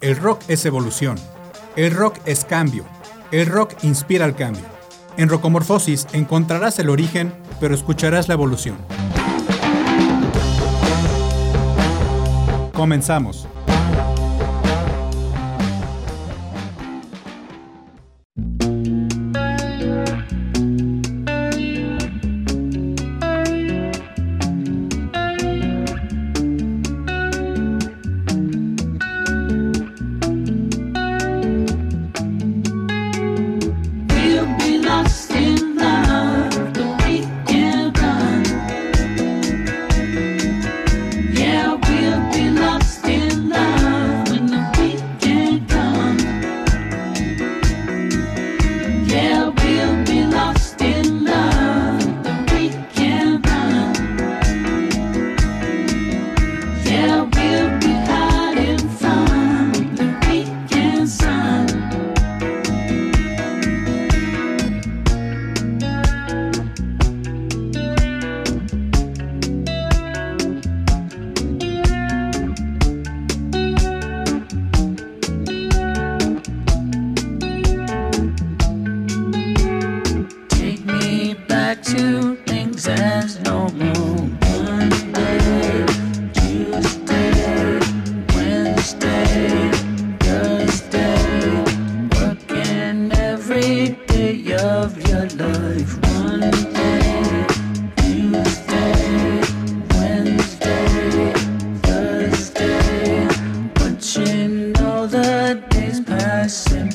El rock es evolución. El rock es cambio. El rock inspira al cambio. En Rocomorfosis encontrarás el origen, pero escucharás la evolución. Comenzamos.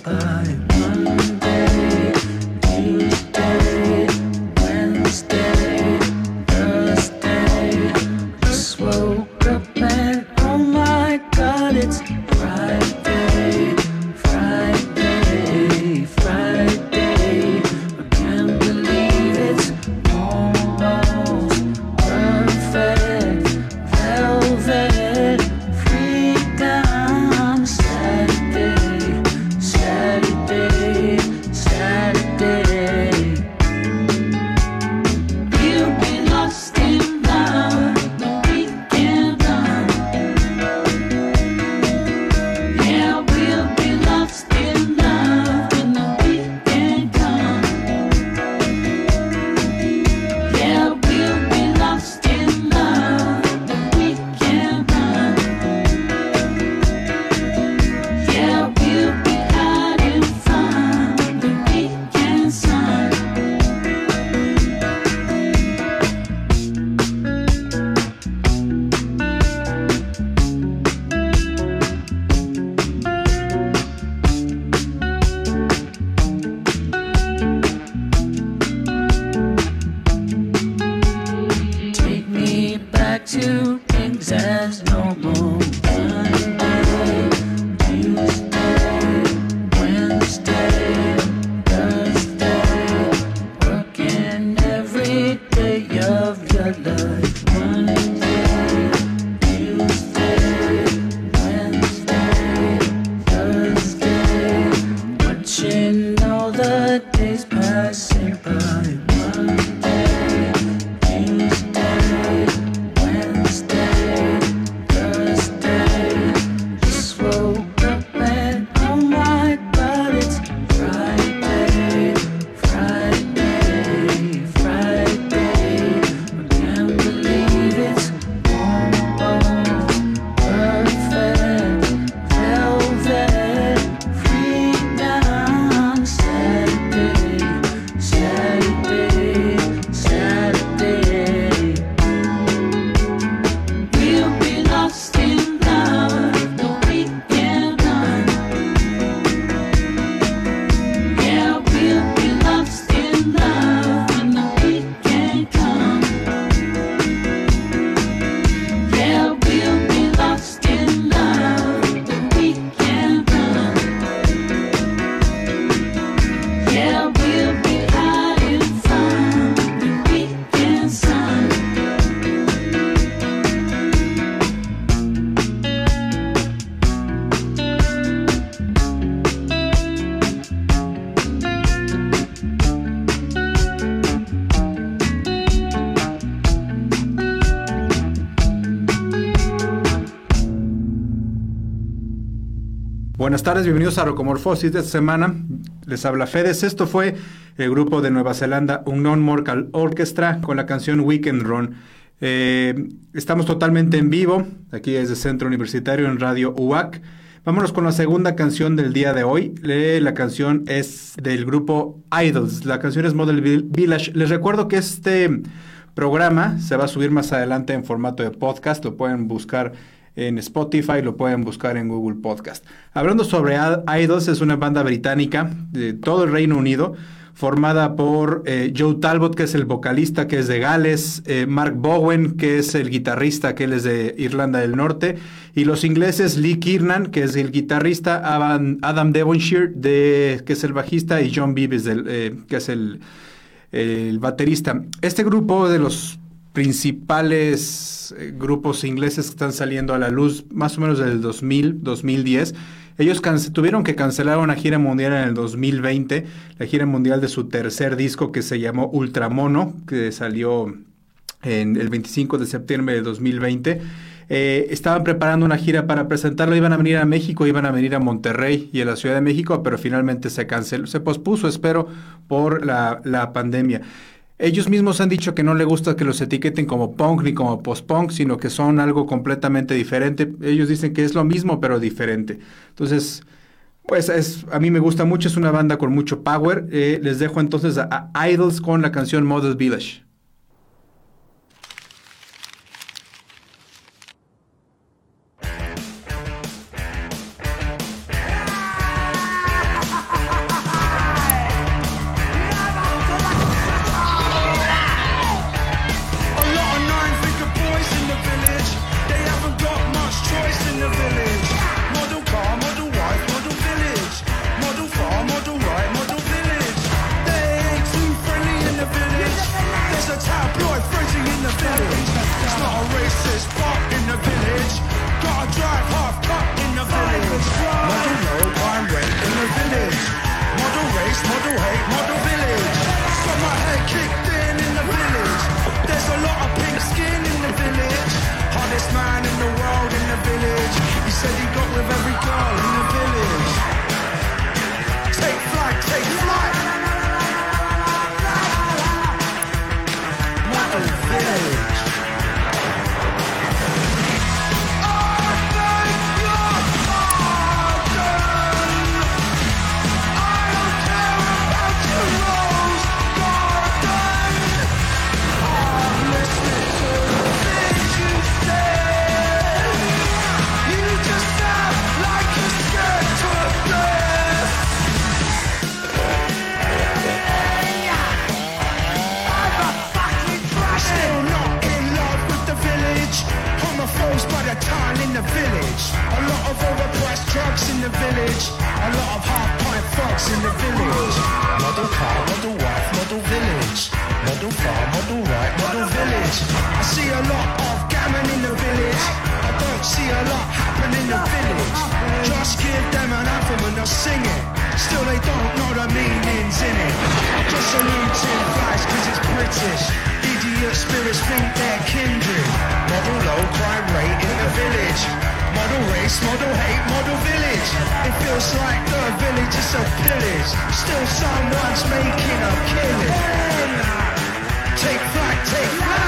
time. Buenas tardes, bienvenidos a Rocomorfosis de esta semana. Les habla Fedes. Esto fue el grupo de Nueva Zelanda Unknown Mortal Orchestra con la canción Weekend Run. Eh, estamos totalmente en vivo, aquí desde Centro Universitario en Radio UAC. Vámonos con la segunda canción del día de hoy. La canción es del grupo Idols. La canción es Model Village. Les recuerdo que este programa se va a subir más adelante en formato de podcast. Lo pueden buscar en Spotify, lo pueden buscar en Google Podcast. Hablando sobre Idols, es una banda británica de todo el Reino Unido formada por eh, Joe Talbot, que es el vocalista, que es de Gales, eh, Mark Bowen, que es el guitarrista, que es de Irlanda del Norte, y los ingleses Lee Kiernan, que es el guitarrista, Adam, Devonshire, de, que es el bajista, y John Beavis, eh, que es el, el baterista. Este grupo de los principales grupos ingleses que están saliendo a la luz más o menos del 2000, 2010, ellos tuvieron que cancelar una gira mundial en el 2020, la gira mundial de su tercer disco que se llamó Ultramono, que salió el 25 de septiembre de 2020. Eh, estaban preparando una gira para presentarlo, iban a venir a México, iban a venir a Monterrey y a la Ciudad de México, pero finalmente se canceló, se pospuso, espero, por la pandemia. Ellos mismos han dicho que no les gusta que los etiqueten como punk ni como post-punk, sino que son algo completamente diferente. Ellos dicen que es lo mismo, pero diferente. Entonces, pues es, a mí me gusta mucho, es una banda con mucho power. Eh, les dejo entonces a, a Idols con la canción Model Village. Feels like the village is a pillage. Still someone's making a killing. Take flight, take flight.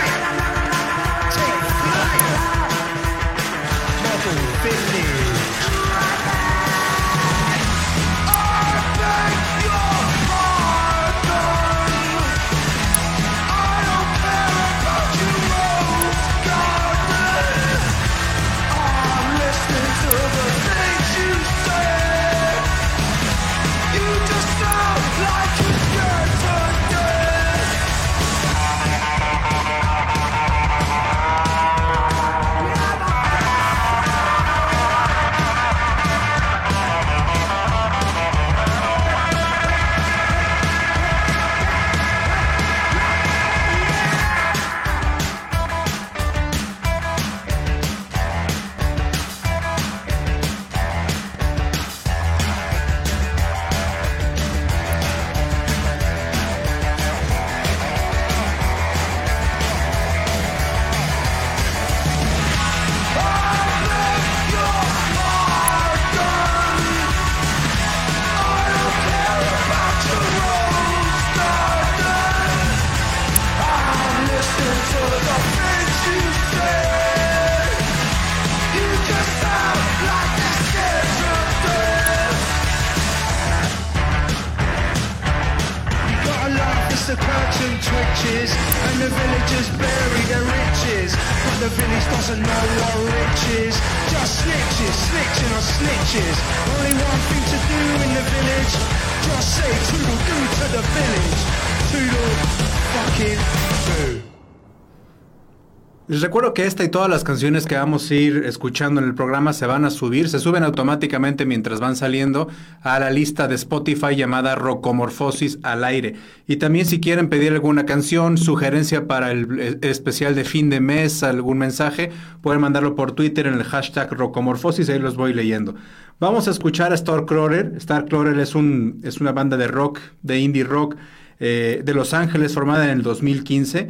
Les recuerdo que esta y todas las canciones que vamos a ir escuchando en el programa se van a subir, se suben automáticamente mientras van saliendo a la lista de Spotify llamada Rocomorfosis al aire. Y también si quieren pedir alguna canción, sugerencia para el especial de fin de mes, algún mensaje, pueden mandarlo por Twitter en el hashtag Rocomorfosis, ahí los voy leyendo. Vamos a escuchar a Starcrawler. Starcrawler es, un, es una banda de rock, de indie rock eh, de Los Ángeles formada en el 2015.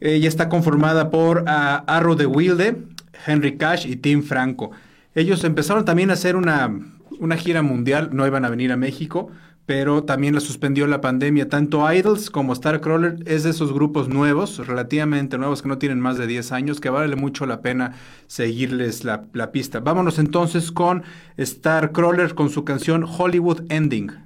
Ella está conformada por uh, Arrow de Wilde, Henry Cash y Tim Franco. Ellos empezaron también a hacer una, una gira mundial, no iban a venir a México, pero también la suspendió la pandemia. Tanto Idols como Starcrawler es de esos grupos nuevos, relativamente nuevos, que no tienen más de 10 años, que vale mucho la pena seguirles la, pista. Vámonos entonces con Starcrawler con su canción Hollywood Ending.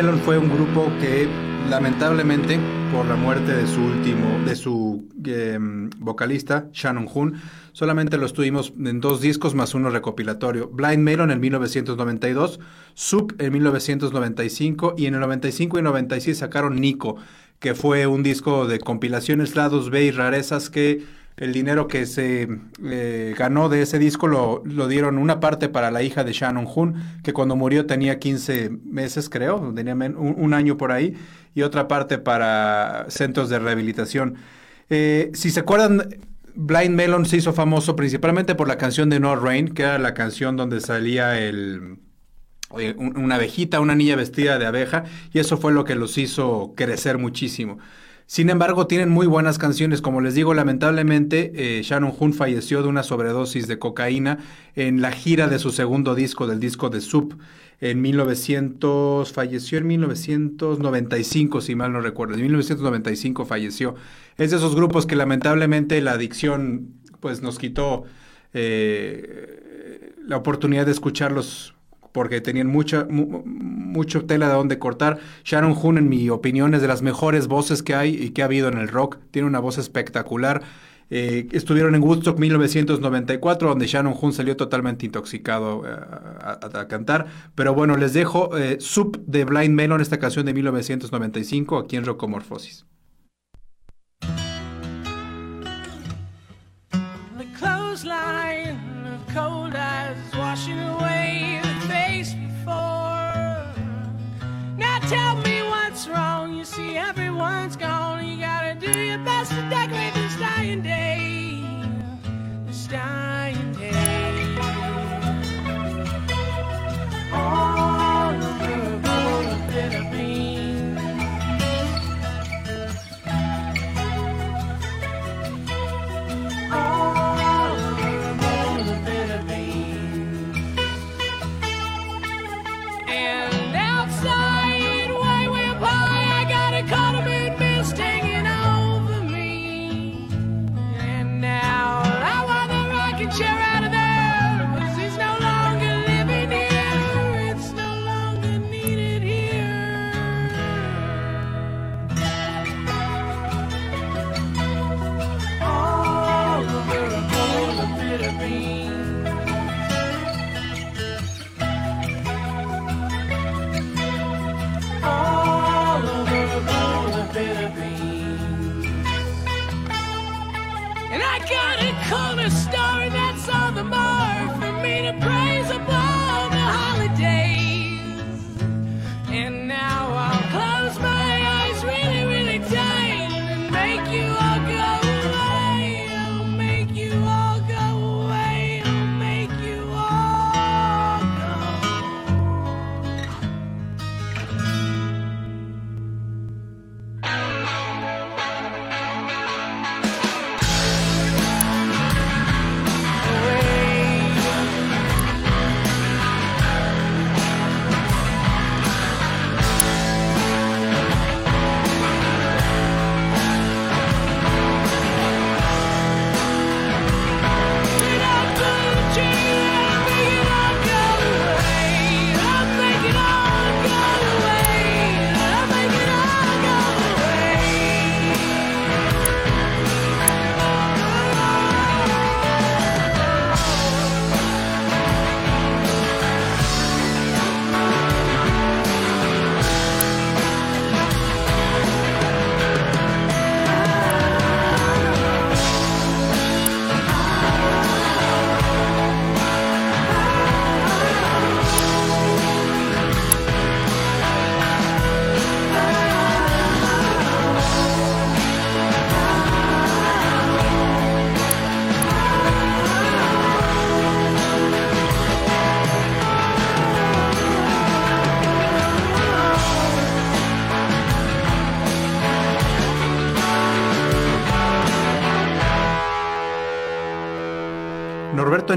Melon fue un grupo que lamentablemente por la muerte de su último, de su em, vocalista, Shannon Hoon, solamente los tuvimos en dos discos más uno recopilatorio. Blind Melon en 1992, Soup en 1995 y en el 95 y 96 sacaron Nico, que fue un disco de compilaciones lados B y rarezas que el dinero que se eh, ganó de ese disco lo, dieron una parte para la hija de Shannon Hoon, que cuando murió tenía 15 meses, creo, tenía un, año por ahí, y otra parte para centros de rehabilitación. Eh, si se acuerdan, Blind Melon se hizo famoso principalmente por la canción de No Rain, que era la canción donde salía el una abejita, una niña vestida de abeja, y eso fue lo que los hizo crecer muchísimo. Sin embargo, tienen muy buenas canciones. Como les digo, lamentablemente, eh, Shannon Hoon falleció de una sobredosis de cocaína en la gira de su segundo disco, del disco de Soup, en 1900, falleció en 1995, si mal no recuerdo. En 1995 falleció. Es de esos grupos que lamentablemente la adicción pues nos quitó eh, la oportunidad de escucharlos porque tenían mucha, mucho tela de donde cortar. Sharon Hoon, en mi opinión, es de las mejores voces que hay y que ha habido en el rock. Tiene una voz espectacular. Eh, estuvieron en Woodstock 1994, donde Shannon Hoon salió totalmente intoxicado eh, a, cantar. Pero bueno, les dejo eh, Soup de Blind Melon, esta canción de 1995, aquí en Rocomorfosis. Tell me what's wrong. You see, everyone's gone. You gotta do your best to decorate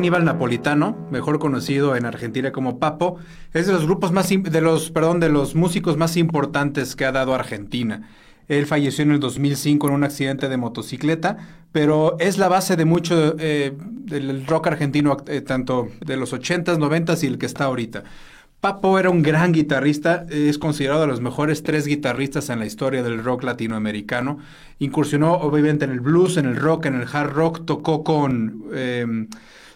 Aníbal Napolitano, mejor conocido en Argentina como Papo, es de los grupos más de los, perdón, de los músicos más importantes que ha dado Argentina. Él falleció en el 2005 en un accidente de motocicleta, pero es la base de mucho eh, del rock argentino, eh, tanto de los 80s, 90s y el que está ahorita. Papo era un gran guitarrista, es considerado de los mejores tres guitarristas en la historia del rock latinoamericano. Incursionó obviamente en el blues, en el rock, en el hard rock, tocó con... Eh,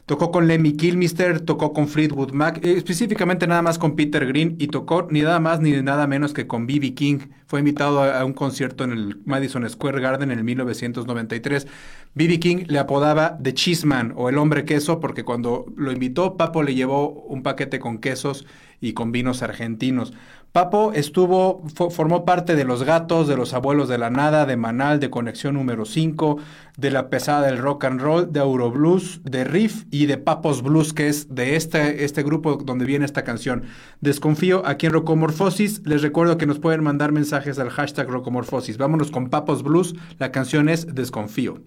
Tocó con Lemmy Kilmister, tocó con Fleetwood Mac, eh, específicamente nada más con Peter Green y tocó ni nada más ni nada menos que con B.B. King. Fue invitado a, un concierto en el Madison Square Garden en el 1993. B.B. King le apodaba The Cheeseman o el hombre queso porque cuando lo invitó, Papo le llevó un paquete con quesos y con vinos argentinos. Papo estuvo, formó parte de Los Gatos, de Los Abuelos de la Nada, de Manal, de Conexión número 5, de La Pesada del Rock and Roll, de Euroblues, de Riff y de Papos Blues, que es de este, este grupo donde viene esta canción. Desconfío aquí en Rocomorfosis. Les recuerdo que nos pueden mandar mensajes al hashtag Rocomorfosis. Vámonos con Papos Blues. La canción es Desconfío.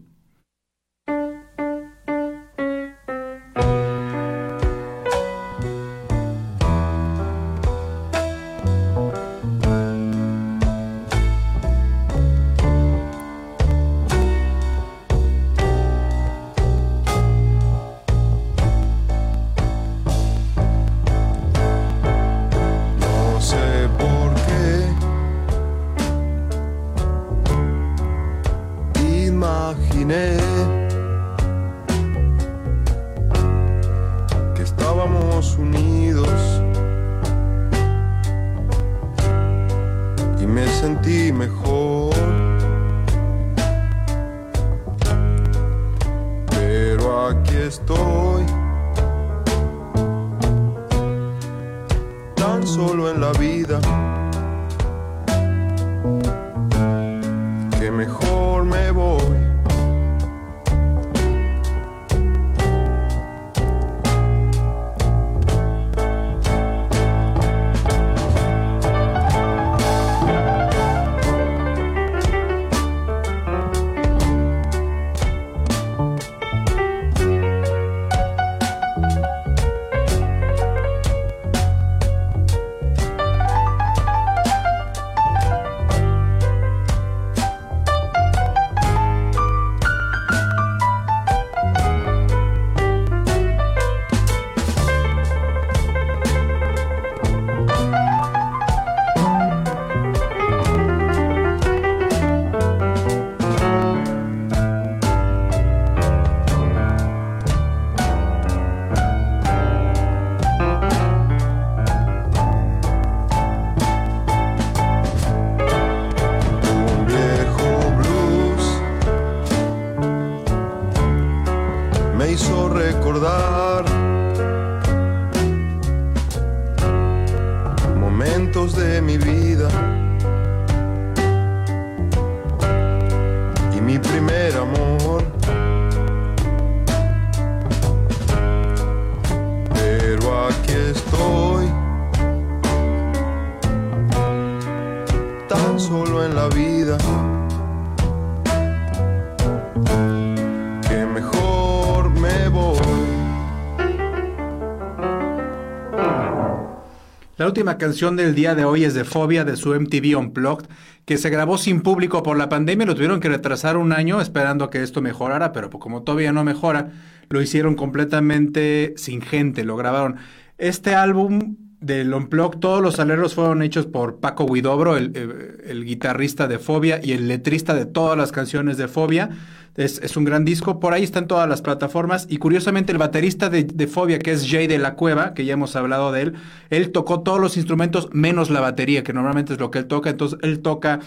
Última canción del día de hoy es de Fobia de su MTV Unplugged, que se grabó sin público por la pandemia. Lo tuvieron que retrasar un año esperando que esto mejorara, pero como todavía no mejora, lo hicieron completamente sin gente, lo grabaron. Este álbum del Unplugged, todos los aleros fueron hechos por Paco Guidobro, el, el guitarrista de Fobia y el letrista de todas las canciones de Fobia. Es, un gran disco, por ahí están todas las plataformas y curiosamente el baterista de, Fobia, que es Jay de la Cueva, que ya hemos hablado de él, él tocó todos los instrumentos menos la batería, que normalmente es lo que él toca, entonces él toca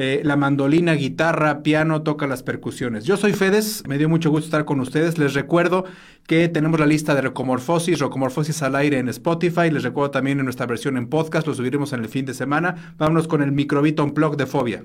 eh, la mandolina, guitarra, piano, toca las percusiones. Yo soy Fedes, me dio mucho gusto estar con ustedes. Les recuerdo que tenemos la lista de Rocomorfosis, Rocomorfosis al aire en Spotify. Les recuerdo también en nuestra versión en podcast, lo subiremos en el fin de semana. Vámonos con el microbito blog de Fobia.